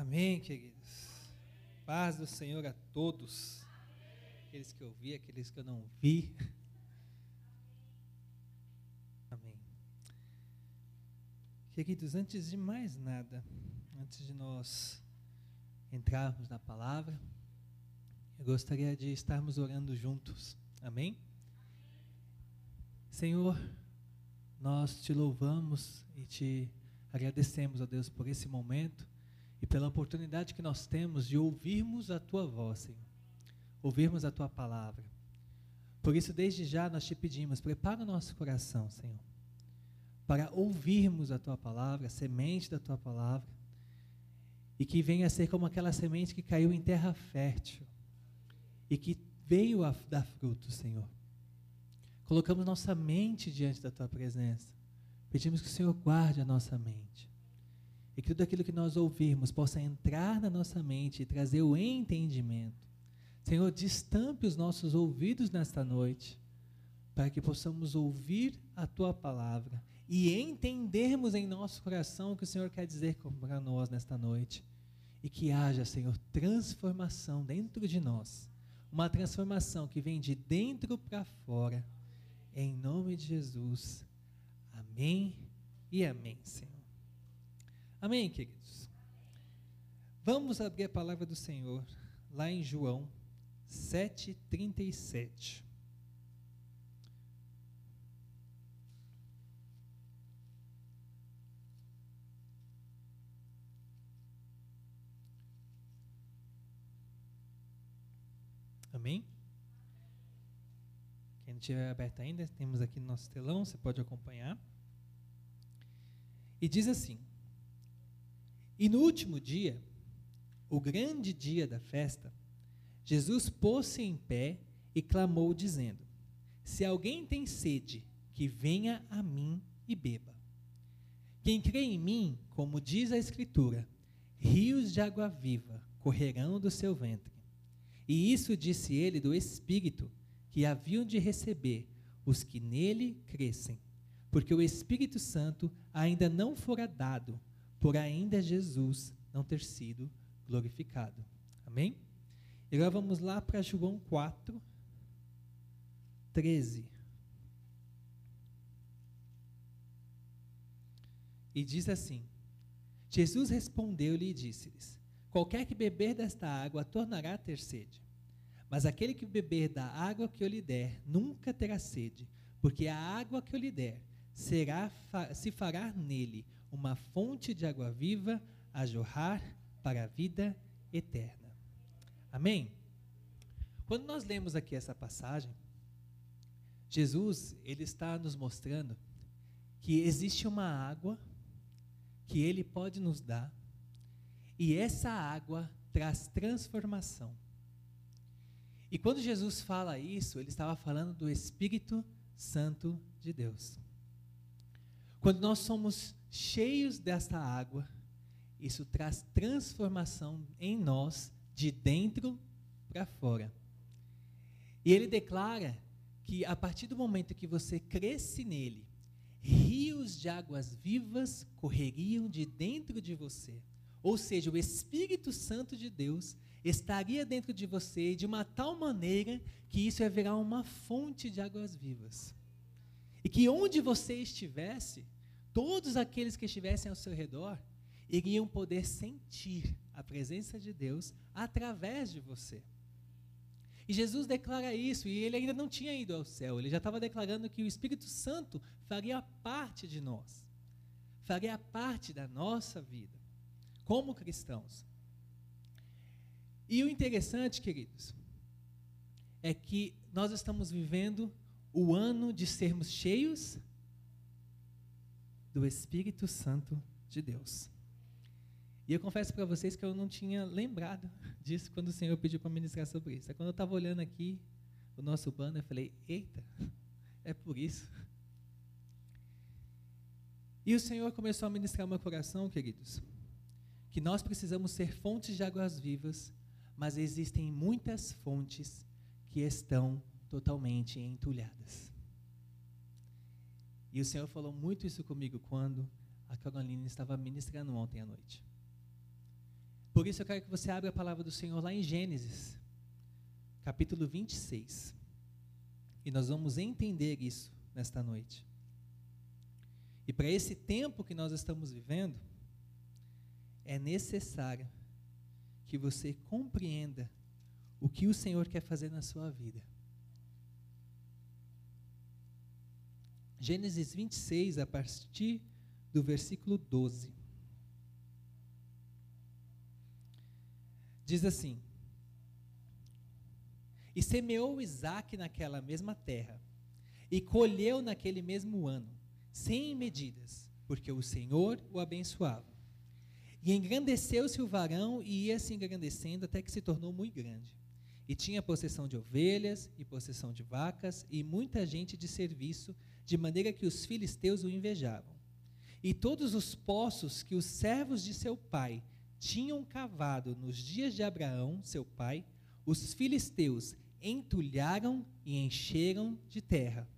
Amém, queridos. Paz do Senhor a todos. Aqueles que eu vi, aqueles que eu não vi. Amém. Queridos, antes de mais nada, antes de nós entrarmos na palavra, eu gostaria de estarmos orando juntos. Amém? Senhor, nós te louvamos e te agradecemos, ó Deus, por esse momento e pela oportunidade que nós temos de ouvirmos a tua voz, Senhor. Ouvirmos a tua palavra. Por isso, desde já nós te pedimos, prepara o nosso coração, Senhor, para ouvirmos a tua palavra, a semente da tua palavra, e que venha a ser como aquela semente que caiu em terra fértil e que veio a dar fruto, Senhor. Colocamos nossa mente diante da tua presença. Pedimos que o Senhor guarde a nossa mente e que tudo aquilo que nós ouvirmos possa entrar na nossa mente e trazer o entendimento. Senhor, destampe os nossos ouvidos nesta noite, para que possamos ouvir a tua palavra e entendermos em nosso coração o que o Senhor quer dizer para nós nesta noite. E que haja, Senhor, transformação dentro de nós. Uma transformação que vem de dentro para fora. Em nome de Jesus. Amém e amém, Senhor. Amém, queridos? Vamos abrir a palavra do Senhor lá em João 7,37. Amém? Quem não tiver aberto ainda, temos aqui no nosso telão, você pode acompanhar. E diz assim: e no último dia, o grande dia da festa, Jesus pôs-se em pé e clamou, dizendo: Se alguém tem sede, que venha a mim e beba. Quem crê em mim, como diz a Escritura, rios de água viva correrão do seu ventre. E isso disse ele do Espírito que haviam de receber os que nele crescem, porque o Espírito Santo ainda não fora dado por ainda Jesus não ter sido glorificado. Amém? E agora vamos lá para João 4, 13. E diz assim: Jesus respondeu-lhe e disse-lhes: Qualquer que beber desta água tornará a ter sede. Mas aquele que beber da água que eu lhe der nunca terá sede, porque a água que eu lhe der será se fará nele uma fonte de água viva a jorrar para a vida eterna. Amém? Quando nós lemos aqui essa passagem, Jesus, ele está nos mostrando que existe uma água que ele pode nos dar, e essa água traz transformação. E quando Jesus fala isso, ele estava falando do Espírito Santo de Deus. Quando nós somos cheios desta água, isso traz transformação em nós de dentro para fora. E ele declara que a partir do momento que você cresce nele, rios de águas vivas correriam de dentro de você. Ou seja, o Espírito Santo de Deus estaria dentro de você de uma tal maneira que isso virar uma fonte de águas vivas. E que onde você estivesse, todos aqueles que estivessem ao seu redor iriam poder sentir a presença de Deus através de você. E Jesus declara isso, e ele ainda não tinha ido ao céu, ele já estava declarando que o Espírito Santo faria parte de nós, faria parte da nossa vida, como cristãos. E o interessante, queridos, é que nós estamos vivendo o ano de sermos cheios do Espírito Santo de Deus. E eu confesso para vocês que eu não tinha lembrado disso quando o Senhor pediu para ministrar sobre isso. É quando eu estava olhando aqui o nosso banner, eu falei: eita, é por isso. E o Senhor começou a ministrar meu coração, queridos, que nós precisamos ser fontes de águas vivas, mas existem muitas fontes que estão totalmente entulhadas. E o Senhor falou muito isso comigo quando a Caroline estava ministrando ontem à noite. Por isso eu quero que você abra a palavra do Senhor lá em Gênesis, capítulo 26. E nós vamos entender isso nesta noite. E para esse tempo que nós estamos vivendo, é necessário que você compreenda o que o Senhor quer fazer na sua vida. Gênesis 26, a partir do versículo 12. Diz assim: E semeou Isaac naquela mesma terra, e colheu naquele mesmo ano, sem medidas, porque o Senhor o abençoava. E engrandeceu-se o varão e ia se engrandecendo até que se tornou muito grande. E tinha possessão de ovelhas e possessão de vacas e muita gente de serviço, de maneira que os filisteus o invejavam. E todos os poços que os servos de seu pai tinham cavado nos dias de Abraão, seu pai, os filisteus entulharam e encheram de terra.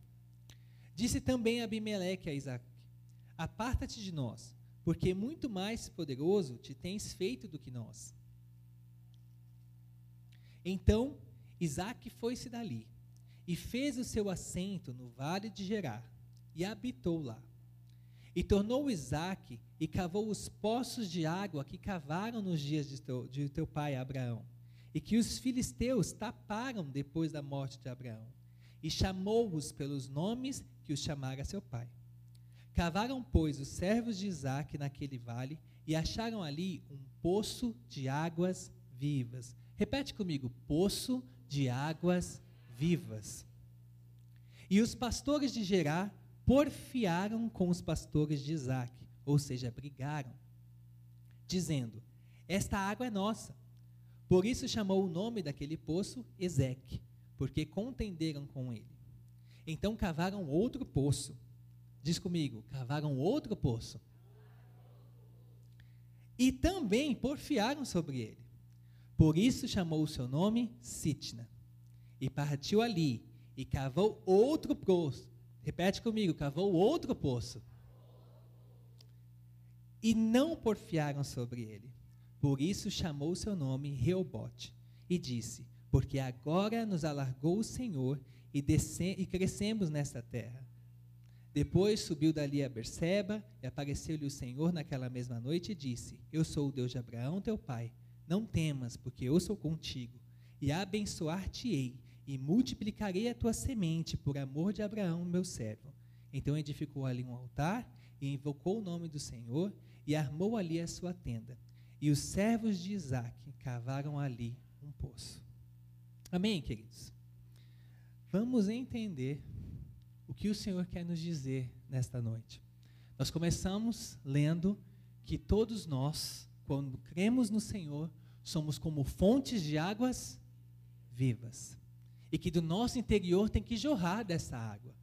Disse também Abimeleque a Isaac: Aparta-te de nós, porque muito mais poderoso te tens feito do que nós. Então Isaac foi-se dali e fez o seu assento no vale de Gerar e habitou lá. E tornou Isaac e cavou os poços de água que cavaram nos dias de teu, de teu pai Abraão, e que os filisteus taparam depois da morte de Abraão, e chamou-os pelos nomes que os chamara seu pai. Cavaram, pois, os servos de Isaac naquele vale, e acharam ali um poço de águas vivas. Repete comigo: poço de águas vivas. E os pastores de Gerar porfiaram com os pastores de Isaac, ou seja, brigaram, dizendo: Esta água é nossa. Por isso chamou o nome daquele poço Ezeque, porque contenderam com ele. Então cavaram outro poço. Diz comigo, cavaram outro poço. E também porfiaram sobre ele. Por isso chamou o seu nome Sitna. E partiu ali e cavou outro poço, Repete comigo: cavou outro poço. E não porfiaram sobre ele. Por isso chamou seu nome Reobote. E disse: Porque agora nos alargou o Senhor e, e crescemos nesta terra. Depois subiu dali a Berseba, e apareceu-lhe o Senhor naquela mesma noite e disse: Eu sou o Deus de Abraão, teu pai. Não temas, porque eu sou contigo, e abençoar-te-ei e multiplicarei a tua semente por amor de Abraão, meu servo. Então edificou ali um altar e invocou o nome do Senhor e armou ali a sua tenda. E os servos de Isaac cavaram ali um poço. Amém, queridos? Vamos entender o que o Senhor quer nos dizer nesta noite. Nós começamos lendo que todos nós, quando cremos no Senhor, somos como fontes de águas vivas e que do nosso interior tem que jorrar dessa água.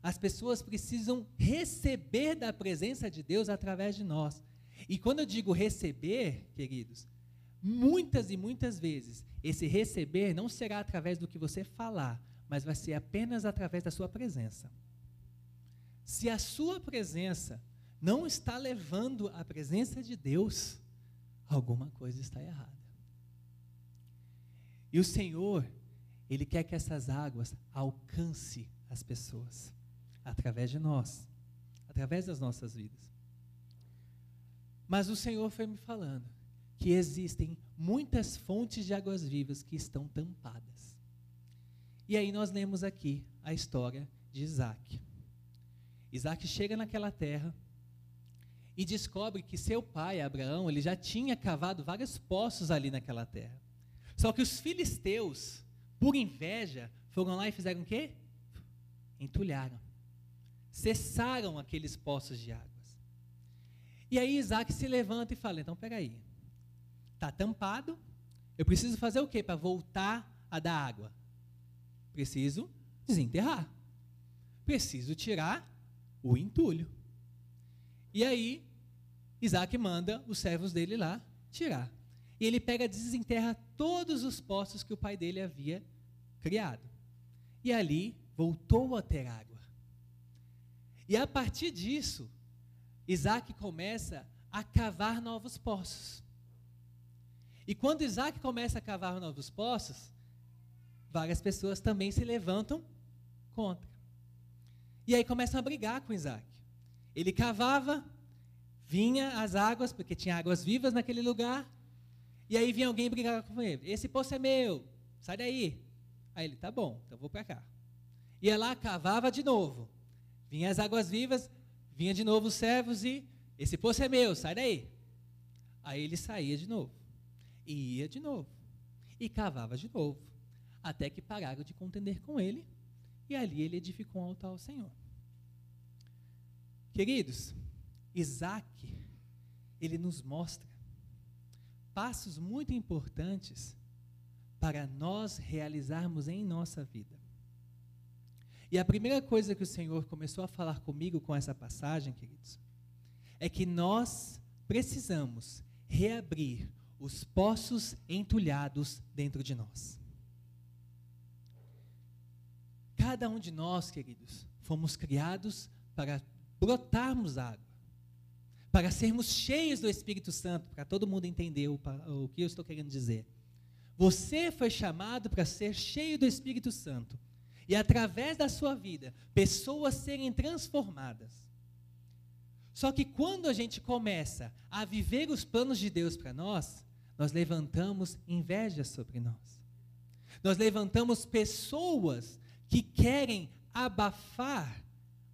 As pessoas precisam receber da presença de Deus através de nós. E quando eu digo receber, queridos, muitas e muitas vezes esse receber não será através do que você falar, mas vai ser apenas através da sua presença. Se a sua presença não está levando a presença de Deus, alguma coisa está errada. E o Senhor, ele quer que essas águas alcance as pessoas através de nós, através das nossas vidas. Mas o Senhor foi me falando que existem muitas fontes de águas vivas que estão tampadas. E aí nós lemos aqui a história de Isaac. Isaac chega naquela terra e descobre que seu pai, Abraão, ele já tinha cavado vários poços ali naquela terra. Só que os filisteus por inveja, foram lá e fizeram o quê? Entulharam. Cessaram aqueles poços de águas. E aí Isaac se levanta e fala: então peraí, está tampado, eu preciso fazer o quê para voltar a dar água? Preciso desenterrar. Preciso tirar o entulho. E aí, Isaac manda os servos dele lá tirar. E ele pega desenterra todos os poços que o pai dele havia criado. E ali voltou a ter água. E a partir disso, Isaac começa a cavar novos poços. E quando Isaac começa a cavar novos poços, várias pessoas também se levantam contra. E aí começam a brigar com Isaac. Ele cavava, vinha as águas, porque tinha águas vivas naquele lugar, e aí vinha alguém brigar com ele. Esse poço é meu, sai daí. Aí ele, tá bom, então vou para cá. Ia lá, cavava de novo. Vinha as águas vivas, vinha de novo os servos e esse poço é meu, sai daí. Aí ele saía de novo. E ia de novo. E cavava de novo. Até que pararam de contender com ele. E ali ele edificou um altar ao Senhor. Queridos, Isaac, ele nos mostra passos muito importantes para nós realizarmos em nossa vida. E a primeira coisa que o Senhor começou a falar comigo com essa passagem, queridos, é que nós precisamos reabrir os poços entulhados dentro de nós. Cada um de nós, queridos, fomos criados para brotarmos água, para sermos cheios do Espírito Santo, para todo mundo entender o, o que eu estou querendo dizer. Você foi chamado para ser cheio do Espírito Santo e através da sua vida, pessoas serem transformadas. Só que quando a gente começa a viver os planos de Deus para nós, nós levantamos inveja sobre nós. Nós levantamos pessoas que querem abafar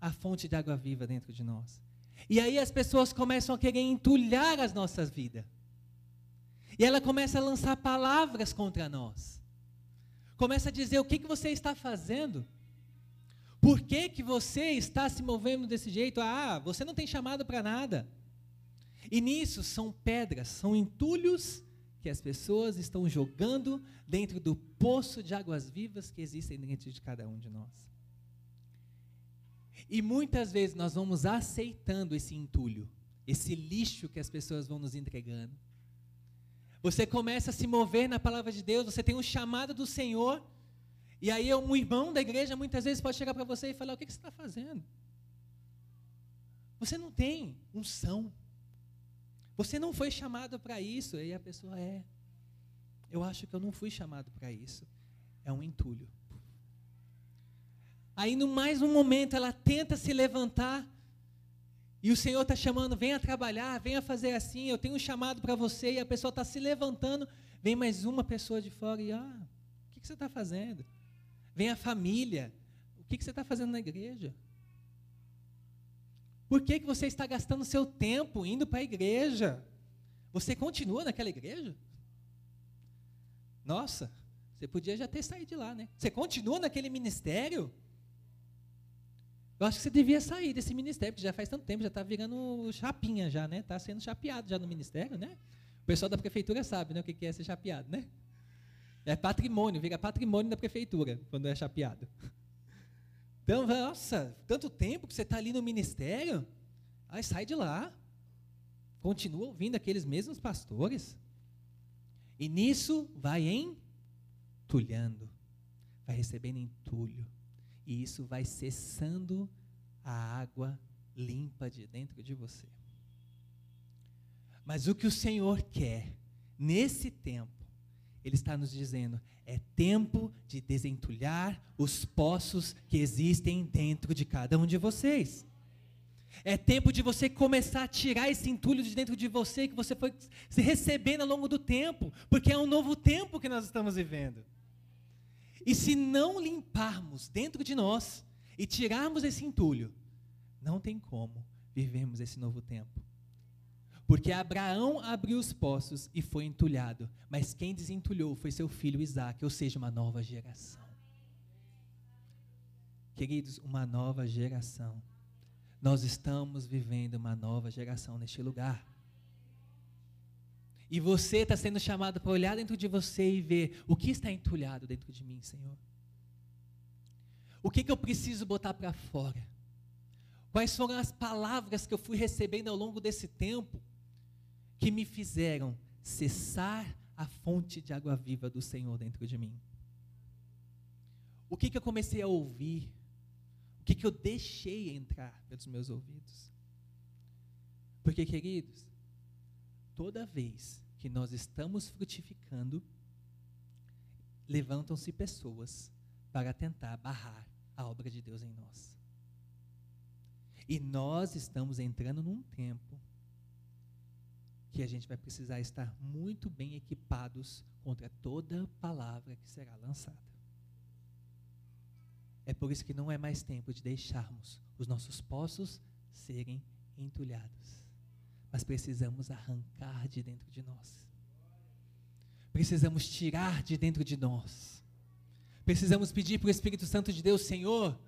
a fonte de água viva dentro de nós. E aí as pessoas começam a querer entulhar as nossas vidas. E ela começa a lançar palavras contra nós começa a dizer o que, que você está fazendo. Por que, que você está se movendo desse jeito? Ah, você não tem chamado para nada. E nisso são pedras, são entulhos que as pessoas estão jogando dentro do poço de águas vivas que existem dentro de cada um de nós. E muitas vezes nós vamos aceitando esse entulho, esse lixo que as pessoas vão nos entregando. Você começa a se mover na palavra de Deus, você tem um chamado do Senhor, e aí um irmão da igreja muitas vezes pode chegar para você e falar: O que, que você está fazendo? Você não tem unção. Você não foi chamado para isso. E a pessoa é. Eu acho que eu não fui chamado para isso. É um entulho. Aí, no mais um momento, ela tenta se levantar e o Senhor está chamando, venha trabalhar, venha fazer assim, eu tenho um chamado para você, e a pessoa está se levantando, vem mais uma pessoa de fora e, ah, o que, que você está fazendo? Vem a família, o que, que você está fazendo na igreja? Por que, que você está gastando seu tempo indo para a igreja? Você continua naquela igreja? Nossa, você podia já ter saído de lá, né? Você continua naquele ministério? Eu acho que você devia sair desse ministério, porque já faz tanto tempo, já está virando chapinha já, né? Está sendo chapeado já no ministério, né? O pessoal da prefeitura sabe, né, o que é ser chapeado, né? É patrimônio, vira patrimônio da prefeitura quando é chapeado. Então, nossa, tanto tempo que você está ali no ministério, aí sai de lá, continua ouvindo aqueles mesmos pastores, e nisso vai entulhando, vai recebendo entulho e isso vai cessando a água limpa de dentro de você. Mas o que o Senhor quer nesse tempo, Ele está nos dizendo, é tempo de desentulhar os poços que existem dentro de cada um de vocês. É tempo de você começar a tirar esse entulho de dentro de você que você foi se recebendo ao longo do tempo, porque é um novo tempo que nós estamos vivendo. E se não limparmos dentro de nós e tirarmos esse entulho, não tem como vivermos esse novo tempo. Porque Abraão abriu os poços e foi entulhado, mas quem desentulhou foi seu filho Isaac, ou seja, uma nova geração. Queridos, uma nova geração. Nós estamos vivendo uma nova geração neste lugar. E você está sendo chamado para olhar dentro de você e ver o que está entulhado dentro de mim, Senhor. O que, que eu preciso botar para fora? Quais foram as palavras que eu fui recebendo ao longo desse tempo que me fizeram cessar a fonte de água viva do Senhor dentro de mim? O que, que eu comecei a ouvir? O que, que eu deixei entrar pelos meus ouvidos? Porque, queridos, toda vez que nós estamos frutificando, levantam-se pessoas para tentar barrar a obra de Deus em nós. E nós estamos entrando num tempo que a gente vai precisar estar muito bem equipados contra toda palavra que será lançada. É por isso que não é mais tempo de deixarmos os nossos poços serem entulhados. Mas precisamos arrancar de dentro de nós. Precisamos tirar de dentro de nós. Precisamos pedir para o Espírito Santo de Deus, Senhor,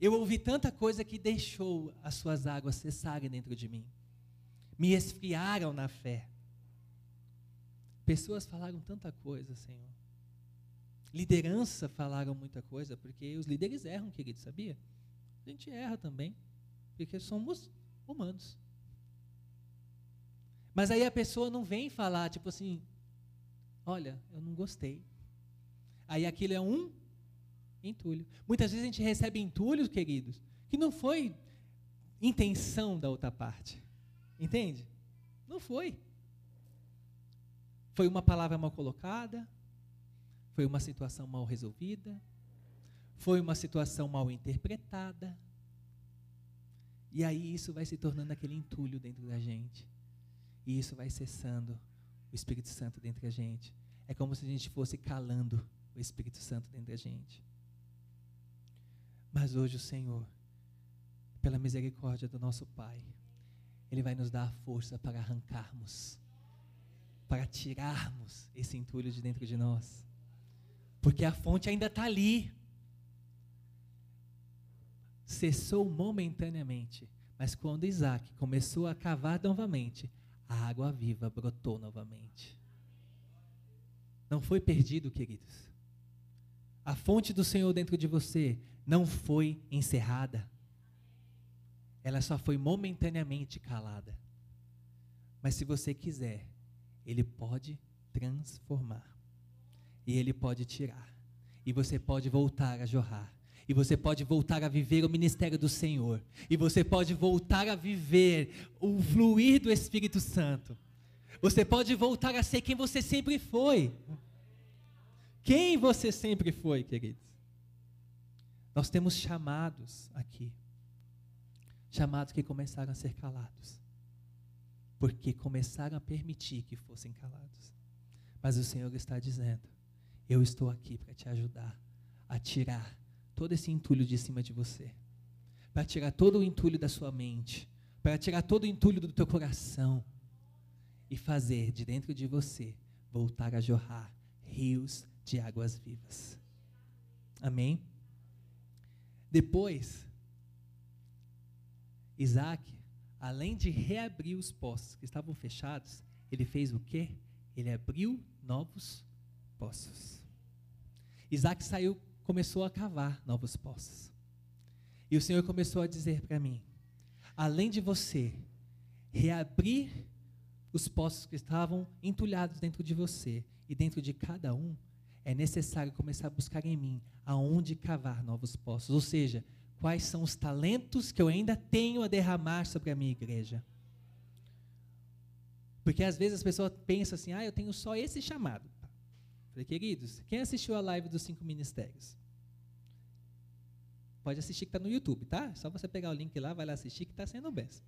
eu ouvi tanta coisa que deixou as suas águas cessarem dentro de mim. Me esfriaram na fé. Pessoas falaram tanta coisa, Senhor. Liderança falaram muita coisa, porque os líderes erram, querido, sabia? A gente erra também, porque somos humanos. Mas aí a pessoa não vem falar, tipo assim, olha, eu não gostei. Aí aquilo é um entulho. Muitas vezes a gente recebe entulhos, queridos, que não foi intenção da outra parte. Entende? Não foi. Foi uma palavra mal colocada, foi uma situação mal resolvida, foi uma situação mal interpretada. E aí isso vai se tornando aquele entulho dentro da gente. E isso vai cessando o Espírito Santo dentro da gente. É como se a gente fosse calando o Espírito Santo dentro da gente. Mas hoje o Senhor, pela misericórdia do nosso Pai, Ele vai nos dar a força para arrancarmos, para tirarmos esse entulho de dentro de nós. Porque a fonte ainda está ali. Cessou momentaneamente, mas quando Isaac começou a cavar novamente, a água viva brotou novamente. Não foi perdido, queridos. A fonte do Senhor dentro de você não foi encerrada. Ela só foi momentaneamente calada. Mas se você quiser, Ele pode transformar. E Ele pode tirar. E você pode voltar a jorrar. E você pode voltar a viver o ministério do Senhor. E você pode voltar a viver o fluir do Espírito Santo. Você pode voltar a ser quem você sempre foi. Quem você sempre foi, queridos. Nós temos chamados aqui. Chamados que começaram a ser calados. Porque começaram a permitir que fossem calados. Mas o Senhor está dizendo: Eu estou aqui para te ajudar a tirar todo esse entulho de cima de você. Para tirar todo o entulho da sua mente. Para tirar todo o entulho do teu coração. E fazer de dentro de você voltar a jorrar rios de águas vivas. Amém? Depois, Isaac, além de reabrir os poços que estavam fechados, ele fez o quê? Ele abriu novos poços. Isaac saiu, começou a cavar novos poços. E o Senhor começou a dizer para mim: além de você reabrir os poços que estavam entulhados dentro de você e dentro de cada um, é necessário começar a buscar em mim aonde cavar novos poços. Ou seja, quais são os talentos que eu ainda tenho a derramar sobre a minha igreja. Porque às vezes as pessoas pensam assim, ah, eu tenho só esse chamado. Falei, queridos, quem assistiu a live dos cinco ministérios? Pode assistir que está no YouTube, tá? Só você pegar o link lá, vai lá assistir que está sendo best.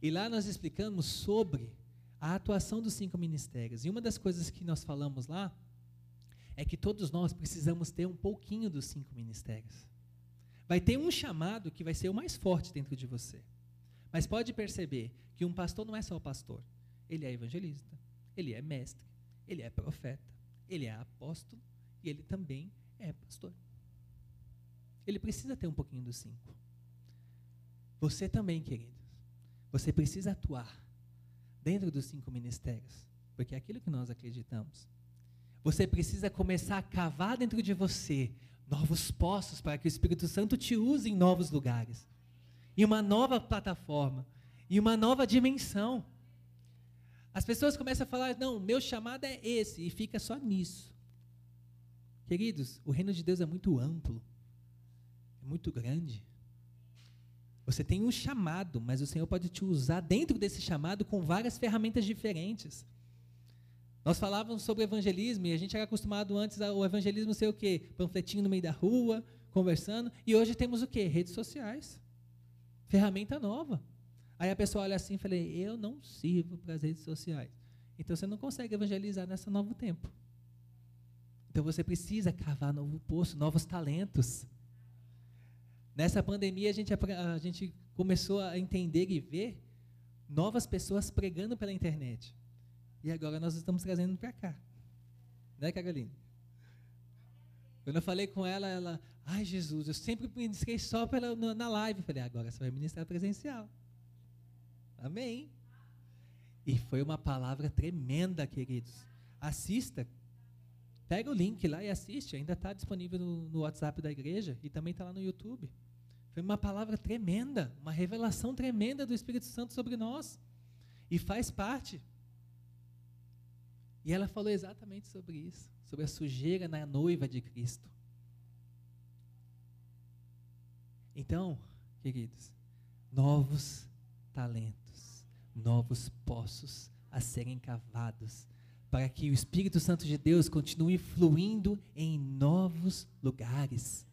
E lá nós explicamos sobre a atuação dos cinco ministérios. E uma das coisas que nós falamos lá é que todos nós precisamos ter um pouquinho dos cinco ministérios. Vai ter um chamado que vai ser o mais forte dentro de você. Mas pode perceber que um pastor não é só pastor. Ele é evangelista, ele é mestre, ele é profeta, ele é apóstolo e ele também é pastor. Ele precisa ter um pouquinho dos cinco. Você também, queridos. Você precisa atuar dentro dos cinco ministérios, porque é aquilo que nós acreditamos. Você precisa começar a cavar dentro de você novos poços para que o Espírito Santo te use em novos lugares, em uma nova plataforma, em uma nova dimensão. As pessoas começam a falar: não, meu chamado é esse, e fica só nisso. Queridos, o reino de Deus é muito amplo, é muito grande. Você tem um chamado, mas o Senhor pode te usar dentro desse chamado com várias ferramentas diferentes. Nós falávamos sobre evangelismo e a gente era acostumado antes ao evangelismo ser o quê? Panfletinho no meio da rua, conversando. E hoje temos o quê? Redes sociais. Ferramenta nova. Aí a pessoa olha assim e fala, eu não sirvo para as redes sociais. Então você não consegue evangelizar nesse novo tempo. Então você precisa cavar novo poço, novos talentos. Nessa pandemia a gente, a gente começou a entender e ver novas pessoas pregando pela internet. E agora nós estamos trazendo para cá. Né, Carolina? Quando eu falei com ela, ela, ai Jesus, eu sempre ministrei só pela, na live. Eu falei, agora você vai ministrar presencial. Amém. E foi uma palavra tremenda, queridos. Assista. Pega o link lá e assiste. Ainda está disponível no, no WhatsApp da igreja e também está lá no YouTube. Foi uma palavra tremenda, uma revelação tremenda do Espírito Santo sobre nós. E faz parte. E ela falou exatamente sobre isso, sobre a sujeira na noiva de Cristo. Então, queridos, novos talentos, novos poços a serem cavados, para que o Espírito Santo de Deus continue fluindo em novos lugares.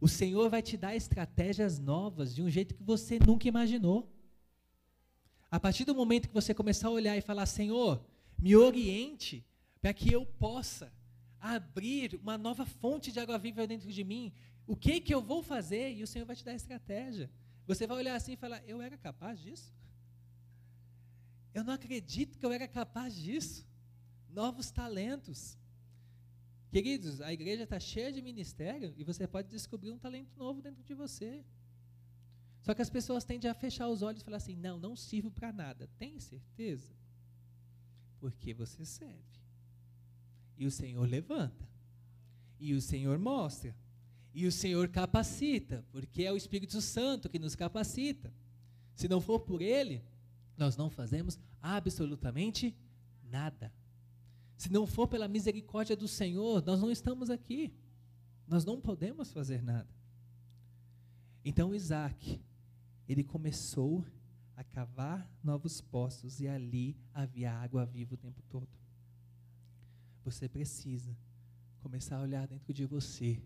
O Senhor vai te dar estratégias novas de um jeito que você nunca imaginou. A partir do momento que você começar a olhar e falar: Senhor, me oriente para que eu possa abrir uma nova fonte de água viva dentro de mim. O que que eu vou fazer? E o Senhor vai te dar estratégia. Você vai olhar assim e falar: Eu era capaz disso? Eu não acredito que eu era capaz disso. Novos talentos. Queridos, a igreja está cheia de ministério e você pode descobrir um talento novo dentro de você. Só que as pessoas tendem a fechar os olhos e falar assim: não, não sirvo para nada. Tem certeza? Porque você serve. E o Senhor levanta. E o Senhor mostra. E o Senhor capacita, porque é o Espírito Santo que nos capacita. Se não for por Ele, nós não fazemos absolutamente nada. Se não for pela misericórdia do Senhor, nós não estamos aqui. Nós não podemos fazer nada. Então Isaac, ele começou a cavar novos poços e ali havia água viva o tempo todo. Você precisa começar a olhar dentro de você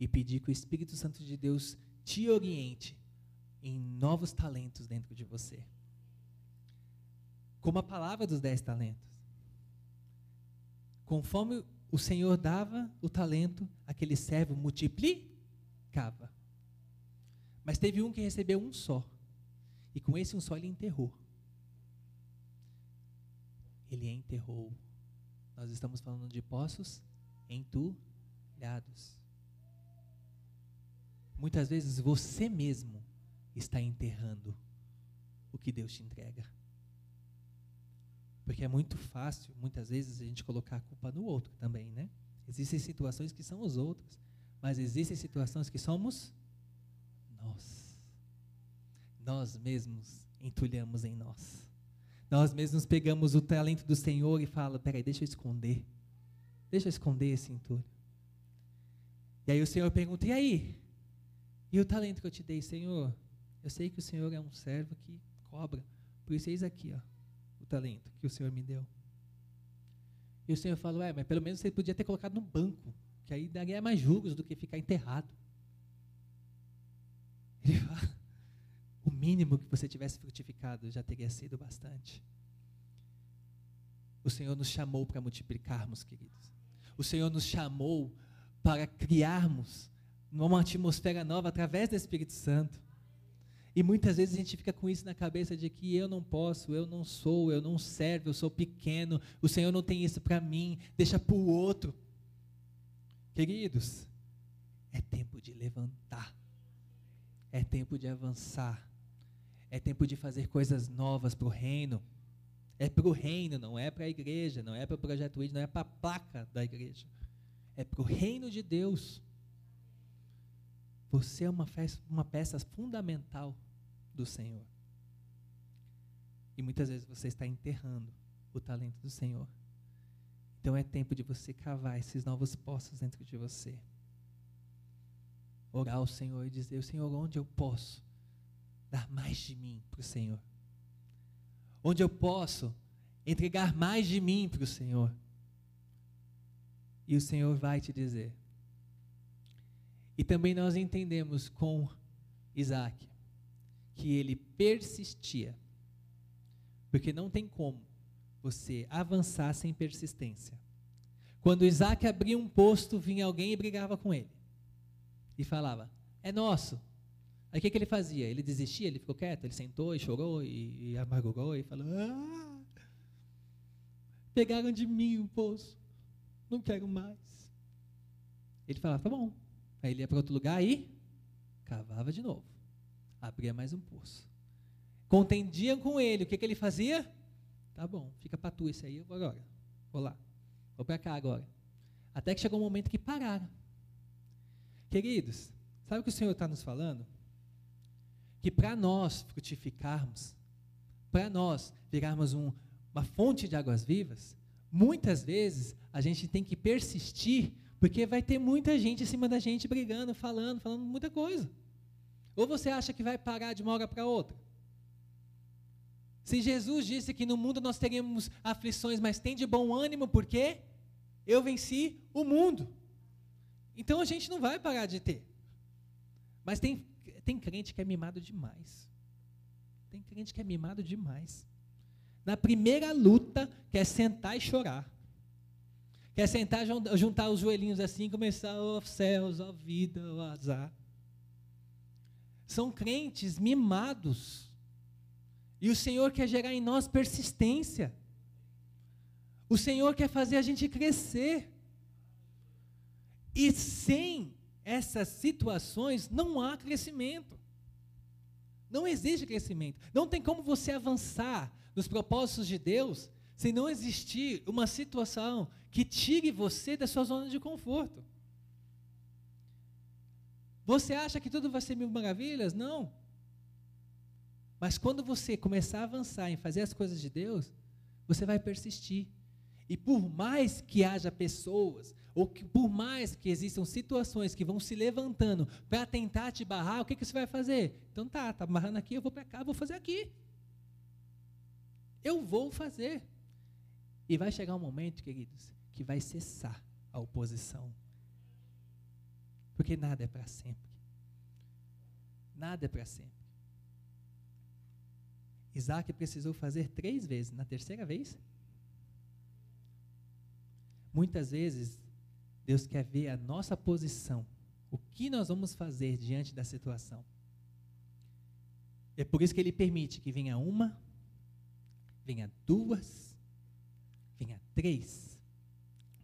e pedir que o Espírito Santo de Deus te oriente em novos talentos dentro de você. Como a palavra dos dez talentos. Conforme o Senhor dava o talento, aquele servo multiplicava. Mas teve um que recebeu um só. E com esse um só ele enterrou. Ele enterrou. Nós estamos falando de poços entulhados. Muitas vezes você mesmo está enterrando o que Deus te entrega. Porque é muito fácil, muitas vezes, a gente colocar a culpa no outro também, né? Existem situações que são os outros, mas existem situações que somos nós. Nós mesmos entulhamos em nós. Nós mesmos pegamos o talento do Senhor e fala, peraí, deixa eu esconder. Deixa eu esconder esse entulho. E aí o Senhor pergunta, e aí? E o talento que eu te dei, Senhor? Eu sei que o Senhor é um servo que cobra. Por isso eis aqui, ó talento que o Senhor me deu. E o Senhor falou, é, mas pelo menos você podia ter colocado no banco, que aí daria mais juros do que ficar enterrado. Ele fala, o mínimo que você tivesse frutificado já teria sido bastante. O Senhor nos chamou para multiplicarmos, queridos. O Senhor nos chamou para criarmos uma atmosfera nova através do Espírito Santo. E muitas vezes a gente fica com isso na cabeça de que eu não posso, eu não sou, eu não servo, eu sou pequeno, o Senhor não tem isso para mim, deixa para o outro. Queridos, é tempo de levantar, é tempo de avançar, é tempo de fazer coisas novas para o reino. É para o reino, não é para a igreja, não é para o projeto ID, não é para a placa da igreja. É para o reino de Deus. Você é uma, uma peça fundamental do Senhor. E muitas vezes você está enterrando o talento do Senhor. Então é tempo de você cavar esses novos poços dentro de você. Orar ao Senhor e dizer: Senhor, onde eu posso dar mais de mim para o Senhor? Onde eu posso entregar mais de mim para o Senhor. E o Senhor vai te dizer. E também nós entendemos com Isaac que ele persistia. Porque não tem como você avançar sem persistência. Quando Isaac abria um posto, vinha alguém e brigava com ele. E falava: É nosso. Aí o que, que ele fazia? Ele desistia, ele ficou quieto, ele sentou e chorou e, e amargurou e falou: ah, Pegaram de mim o poço, não quero mais. Ele falava: Tá bom. Aí ele ia para outro lugar e cavava de novo. Abria mais um poço. Contendiam com ele, o que, que ele fazia? Tá bom, fica para tu esse aí, eu vou agora. Vou lá. Vou para cá agora. Até que chegou um momento que pararam. Queridos, sabe o que o Senhor está nos falando? Que para nós frutificarmos, para nós virarmos um, uma fonte de águas vivas, muitas vezes a gente tem que persistir, porque vai ter muita gente em cima da gente brigando, falando, falando muita coisa. Ou você acha que vai parar de uma hora para outra? Se Jesus disse que no mundo nós teríamos aflições, mas tem de bom ânimo, porque eu venci o mundo. Então a gente não vai parar de ter. Mas tem, tem crente que é mimado demais. Tem crente que é mimado demais. Na primeira luta, quer sentar e chorar. Quer sentar, juntar os joelhinhos assim e começar, ó oh, céus, ó oh, vida, ó oh, azar. São crentes mimados e o Senhor quer gerar em nós persistência. O Senhor quer fazer a gente crescer. E sem essas situações não há crescimento. Não existe crescimento. Não tem como você avançar nos propósitos de Deus se não existir uma situação que tire você da sua zona de conforto. Você acha que tudo vai ser mil maravilhas? Não. Mas quando você começar a avançar em fazer as coisas de Deus, você vai persistir. E por mais que haja pessoas, ou que por mais que existam situações que vão se levantando para tentar te barrar, o que, que você vai fazer? Então tá, tá barrando aqui, eu vou para cá, vou fazer aqui. Eu vou fazer. E vai chegar um momento, queridos, que vai cessar a oposição. Porque nada é para sempre. Nada é para sempre. Isaac precisou fazer três vezes. Na terceira vez, muitas vezes, Deus quer ver a nossa posição. O que nós vamos fazer diante da situação? É por isso que ele permite que venha uma, venha duas, venha três,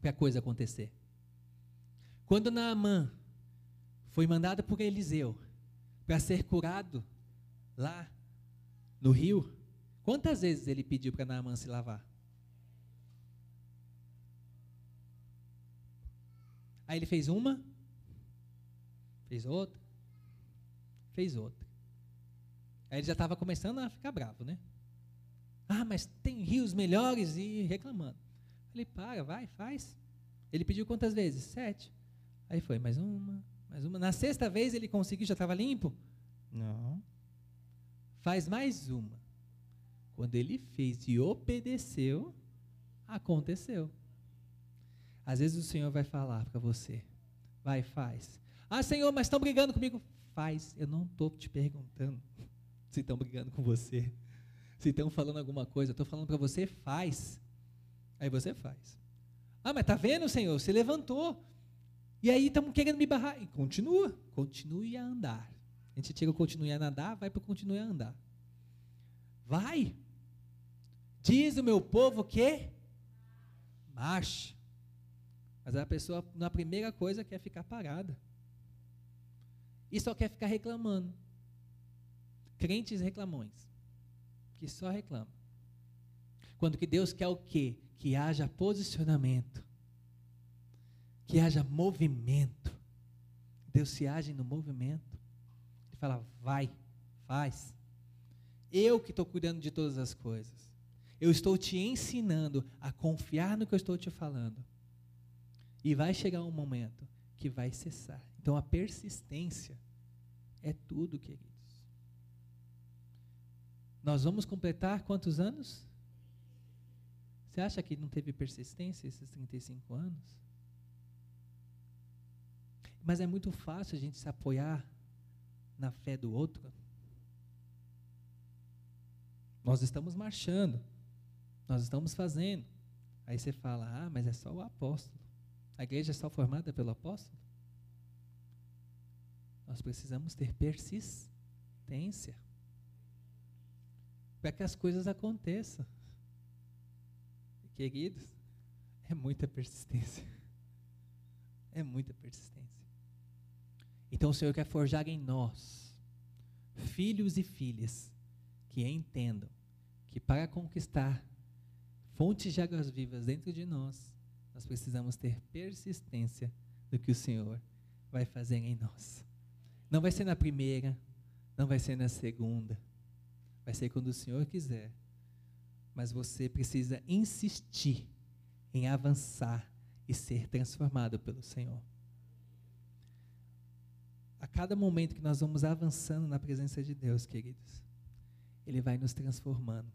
para a coisa acontecer. Quando Naamã foi mandado por Eliseu para ser curado lá no rio, quantas vezes ele pediu para Naamã se lavar? Aí ele fez uma, fez outra, fez outra. Aí ele já estava começando a ficar bravo, né? Ah, mas tem rios melhores e reclamando. Falei, para, vai, faz. Ele pediu quantas vezes? Sete. Aí foi, mais uma, mais uma. Na sexta vez ele conseguiu, já estava limpo? Não. Faz mais uma. Quando ele fez e obedeceu, aconteceu. Às vezes o Senhor vai falar para você, vai, faz. Ah, Senhor, mas estão brigando comigo. Faz. Eu não estou te perguntando se estão brigando com você, se estão falando alguma coisa. Estou falando para você, faz. Aí você faz. Ah, mas está vendo, Senhor? Você levantou. E aí estamos querendo me barrar. E continua, continue a andar. A gente tira o continue a nadar, vai para o a andar. Vai. Diz o meu povo que marche. Mas a pessoa, na primeira coisa, quer ficar parada. E só quer ficar reclamando. Crentes reclamões. Que só reclamam. Quando que Deus quer o quê? Que haja posicionamento. Que haja movimento. Deus se age no movimento fala, vai, faz. Eu que estou cuidando de todas as coisas. Eu estou te ensinando a confiar no que eu estou te falando. E vai chegar um momento que vai cessar. Então a persistência é tudo, queridos. Nós vamos completar quantos anos? Você acha que não teve persistência esses 35 anos? Mas é muito fácil a gente se apoiar na fé do outro. Nós estamos marchando, nós estamos fazendo. Aí você fala: ah, mas é só o apóstolo. A igreja é só formada pelo apóstolo? Nós precisamos ter persistência para que as coisas aconteçam. Queridos, é muita persistência. É muita persistência. Então o Senhor quer forjar em nós, filhos e filhas, que entendam que para conquistar fontes de águas vivas dentro de nós, nós precisamos ter persistência do que o Senhor vai fazer em nós. Não vai ser na primeira, não vai ser na segunda, vai ser quando o Senhor quiser. Mas você precisa insistir em avançar e ser transformado pelo Senhor. A cada momento que nós vamos avançando na presença de Deus, queridos, Ele vai nos transformando.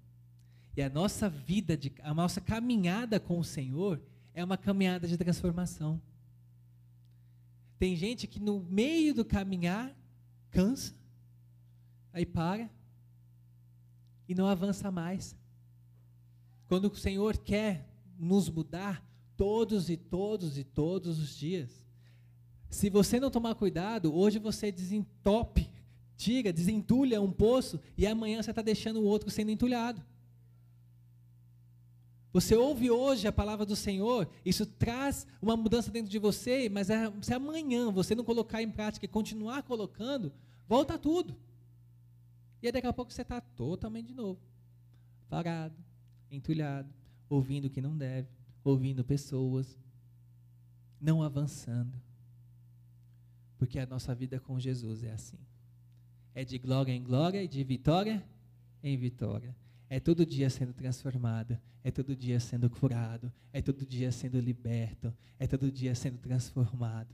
E a nossa vida, de, a nossa caminhada com o Senhor é uma caminhada de transformação. Tem gente que no meio do caminhar cansa, aí para e não avança mais. Quando o Senhor quer nos mudar todos e todos e todos os dias. Se você não tomar cuidado, hoje você desentope, tira, desentulha um poço e amanhã você está deixando o outro sendo entulhado. Você ouve hoje a palavra do Senhor, isso traz uma mudança dentro de você, mas é, se amanhã você não colocar em prática e continuar colocando, volta tudo. E daqui a pouco você está totalmente de novo, parado, entulhado, ouvindo o que não deve, ouvindo pessoas, não avançando. Porque a nossa vida com Jesus é assim. É de glória em glória e de vitória em vitória. É todo dia sendo transformado, é todo dia sendo curado, é todo dia sendo liberto, é todo dia sendo transformado.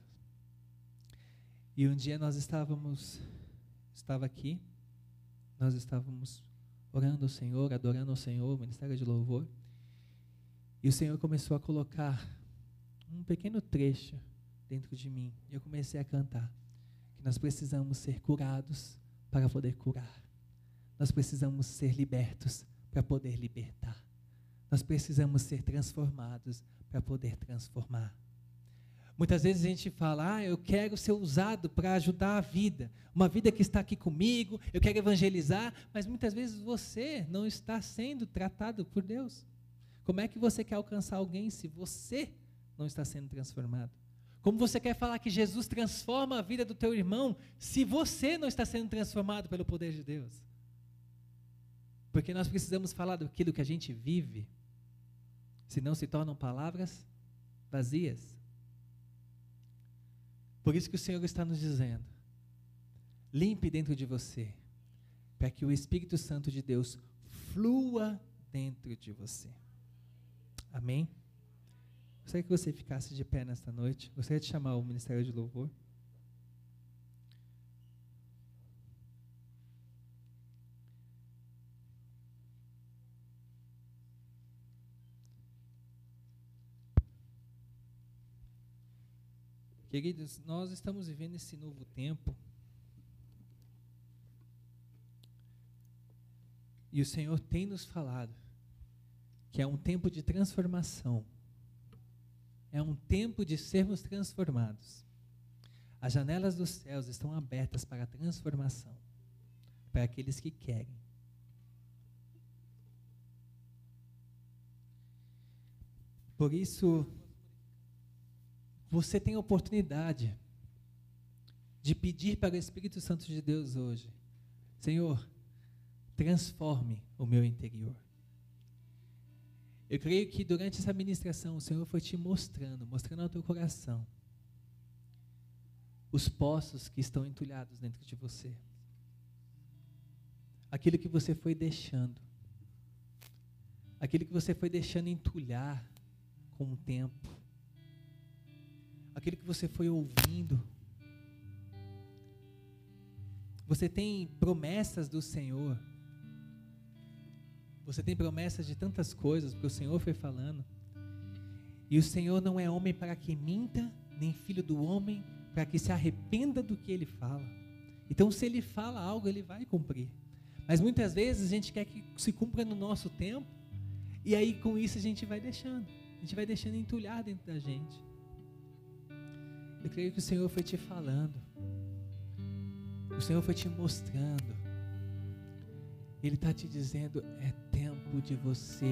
E um dia nós estávamos, estava aqui, nós estávamos orando ao Senhor, adorando ao Senhor, ministério de louvor, e o Senhor começou a colocar um pequeno trecho dentro de mim, e eu comecei a cantar que nós precisamos ser curados para poder curar. Nós precisamos ser libertos para poder libertar. Nós precisamos ser transformados para poder transformar. Muitas vezes a gente fala, ah, eu quero ser usado para ajudar a vida, uma vida que está aqui comigo, eu quero evangelizar, mas muitas vezes você não está sendo tratado por Deus. Como é que você quer alcançar alguém se você não está sendo transformado? Como você quer falar que Jesus transforma a vida do teu irmão se você não está sendo transformado pelo poder de Deus? Porque nós precisamos falar daquilo que a gente vive, senão se tornam palavras vazias. Por isso que o Senhor está nos dizendo: limpe dentro de você, para que o Espírito Santo de Deus flua dentro de você. Amém? Gostaria que você ficasse de pé nesta noite. Gostaria de chamar o Ministério de Louvor. Queridos, nós estamos vivendo esse novo tempo. E o Senhor tem nos falado que é um tempo de transformação. É um tempo de sermos transformados. As janelas dos céus estão abertas para a transformação, para aqueles que querem. Por isso, você tem a oportunidade de pedir para o Espírito Santo de Deus hoje: Senhor, transforme o meu interior. Eu creio que durante essa ministração o Senhor foi te mostrando, mostrando ao teu coração os poços que estão entulhados dentro de você. Aquilo que você foi deixando. Aquilo que você foi deixando entulhar com o tempo aquilo que você foi ouvindo. Você tem promessas do Senhor. Você tem promessas de tantas coisas, porque o Senhor foi falando. E o Senhor não é homem para que minta, nem filho do homem para que se arrependa do que ele fala. Então, se ele fala algo, ele vai cumprir. Mas muitas vezes a gente quer que se cumpra no nosso tempo, e aí com isso a gente vai deixando. A gente vai deixando entulhar dentro da gente. Eu creio que o Senhor foi te falando. O Senhor foi te mostrando. Ele está te dizendo: é tempo de você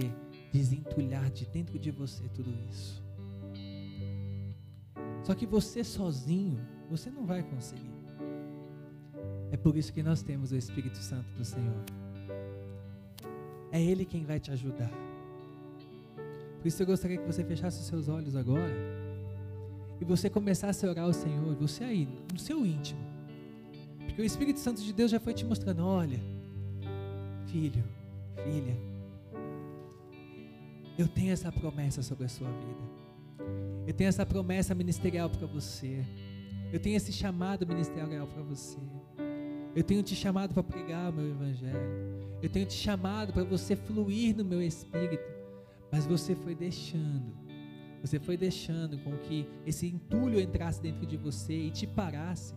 desentulhar de dentro de você tudo isso. Só que você sozinho, você não vai conseguir. É por isso que nós temos o Espírito Santo do Senhor. É Ele quem vai te ajudar. Por isso eu gostaria que você fechasse os seus olhos agora e você começasse a orar ao Senhor, você aí, no seu íntimo. Porque o Espírito Santo de Deus já foi te mostrando: olha, filho, filha, eu tenho essa promessa sobre a sua vida. Eu tenho essa promessa ministerial para você. Eu tenho esse chamado ministerial para você. Eu tenho te chamado para pregar o meu evangelho. Eu tenho te chamado para você fluir no meu espírito. Mas você foi deixando. Você foi deixando com que esse entulho entrasse dentro de você e te parasse.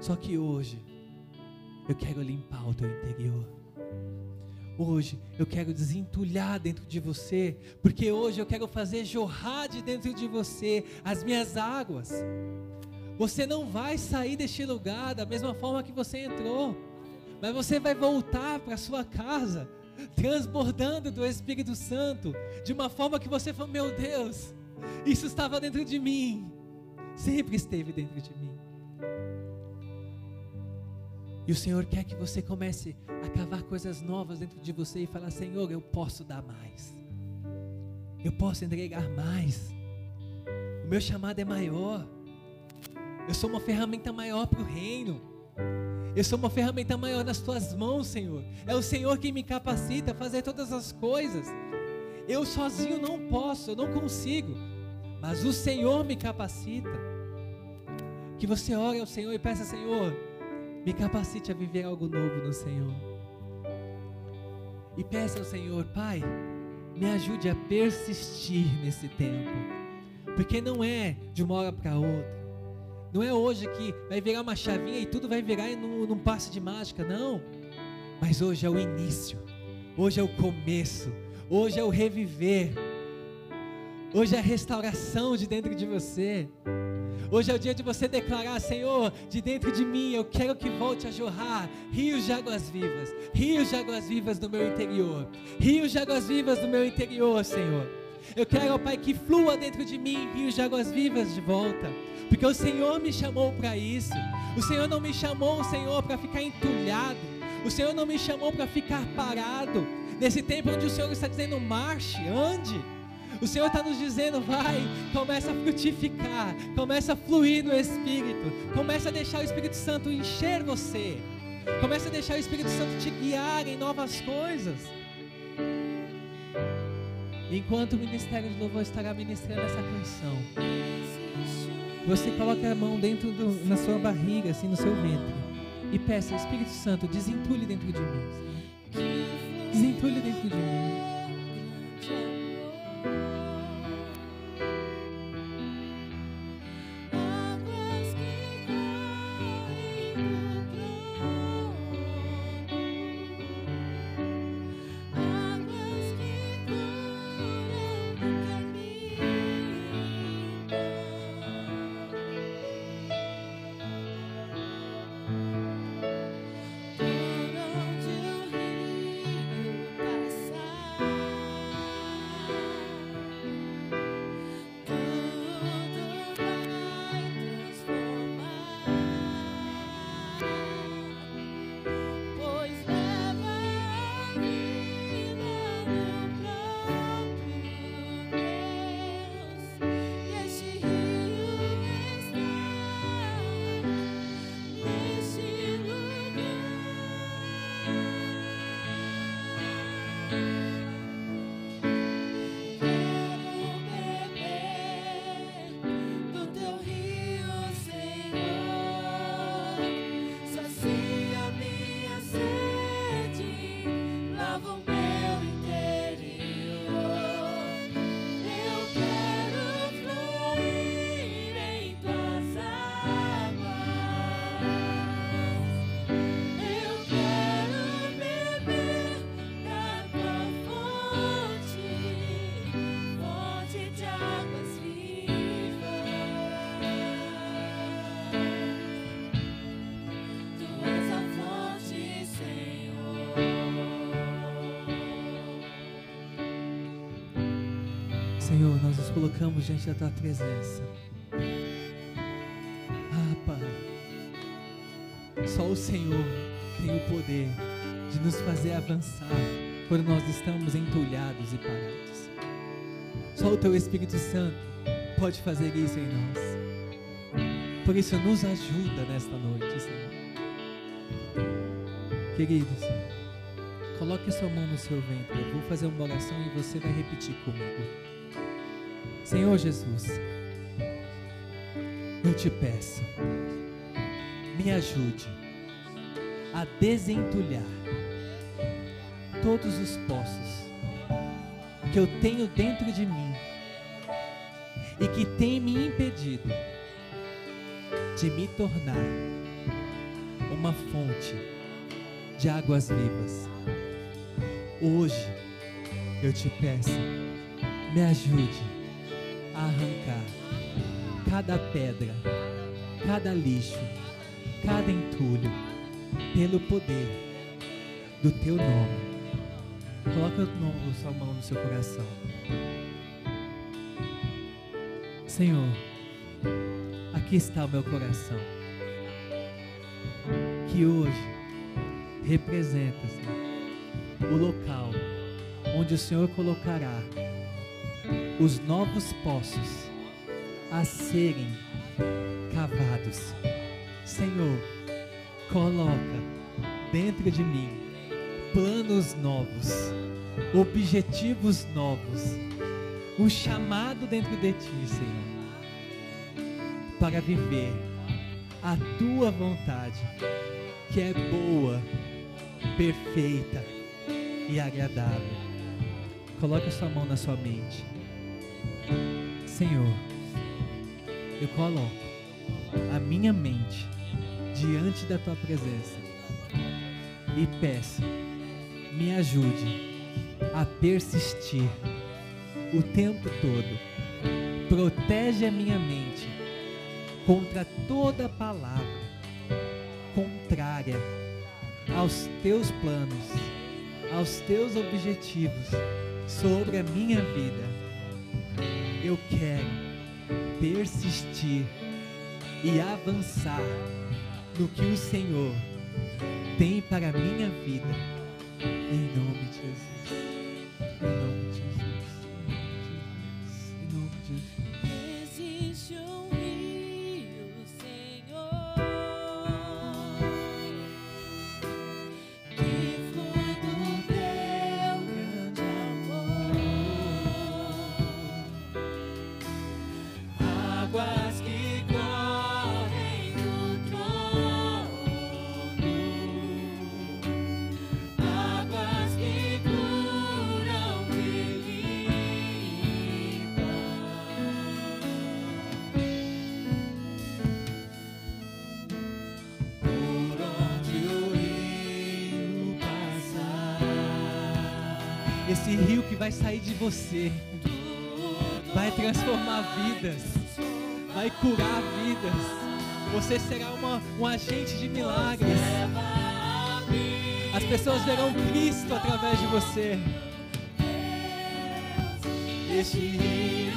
Só que hoje eu quero limpar o teu interior. Hoje eu quero desentulhar dentro de você, porque hoje eu quero fazer jorrar de dentro de você as minhas águas. Você não vai sair deste lugar da mesma forma que você entrou, mas você vai voltar para sua casa transbordando do Espírito Santo, de uma forma que você falou: Meu Deus, isso estava dentro de mim, sempre esteve dentro de mim. E o Senhor quer que você comece a cavar coisas novas dentro de você e falar: Senhor, eu posso dar mais. Eu posso entregar mais. O meu chamado é maior. Eu sou uma ferramenta maior para o reino. Eu sou uma ferramenta maior nas tuas mãos, Senhor. É o Senhor quem me capacita a fazer todas as coisas. Eu sozinho não posso, eu não consigo. Mas o Senhor me capacita. Que você ore ao Senhor e peça, Senhor, me capacite a viver algo novo no Senhor. E peça ao Senhor, Pai, me ajude a persistir nesse tempo. Porque não é de uma hora para outra. Não é hoje que vai virar uma chavinha e tudo vai virar num, num passe de mágica, não. Mas hoje é o início. Hoje é o começo. Hoje é o reviver. Hoje é a restauração de dentro de você. Hoje é o dia de você declarar, Senhor, de dentro de mim eu quero que volte a jorrar rios de águas vivas, rios de águas vivas do meu interior, rios de águas vivas do meu interior, Senhor. Eu quero, ó Pai, que flua dentro de mim rios de águas vivas de volta, porque o Senhor me chamou para isso. O Senhor não me chamou, Senhor, para ficar entulhado. O Senhor não me chamou para ficar parado. Nesse tempo onde o Senhor está dizendo marche, ande. O Senhor está nos dizendo, vai, começa a frutificar, começa a fluir no Espírito, começa a deixar o Espírito Santo encher você, começa a deixar o Espírito Santo te guiar em novas coisas. Enquanto o Ministério de Louvor estará ministrando essa canção, você coloca a mão dentro do, na sua barriga, assim, no seu ventre, e peça, Espírito Santo, desentule dentro de mim. Desentule dentro de mim. Senhor, nós nos colocamos diante da tua presença. Ah, Pai, só o Senhor tem o poder de nos fazer avançar quando nós estamos entulhados e parados. Só o teu Espírito Santo pode fazer isso em nós. Por isso, nos ajuda nesta noite, Senhor. Queridos, coloque sua mão no seu ventre. Eu vou fazer uma oração e você vai repetir comigo. Senhor Jesus, eu te peço, me ajude a desentulhar todos os poços que eu tenho dentro de mim e que tem me impedido de me tornar uma fonte de águas vivas. Hoje eu te peço, me ajude arrancar cada pedra, cada lixo, cada entulho, pelo poder do teu nome. Coloca a sua mão no seu coração. Senhor, aqui está o meu coração. Que hoje representa o local onde o Senhor colocará os novos poços a serem cavados. Senhor, coloca dentro de mim planos novos, objetivos novos, um chamado dentro de ti, Senhor, para viver a tua vontade, que é boa, perfeita e agradável. Coloque a sua mão na sua mente. Senhor, eu coloco a minha mente diante da tua presença e peço, me ajude a persistir o tempo todo. Protege a minha mente contra toda palavra contrária aos teus planos, aos teus objetivos sobre a minha vida. Eu quero persistir e avançar no que o Senhor tem para a minha vida. Em nome de Jesus. Esse rio que vai sair de você vai transformar vidas, vai curar vidas. Você será uma, um agente de milagres. As pessoas verão Cristo através de você. Este rio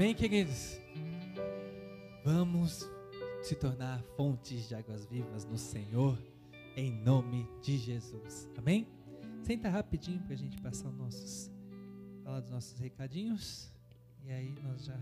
Amém, queridos? Vamos se tornar fontes de águas vivas no Senhor, em nome de Jesus. Amém? Senta rapidinho para a gente passar os nossos, falar dos nossos recadinhos. E aí nós já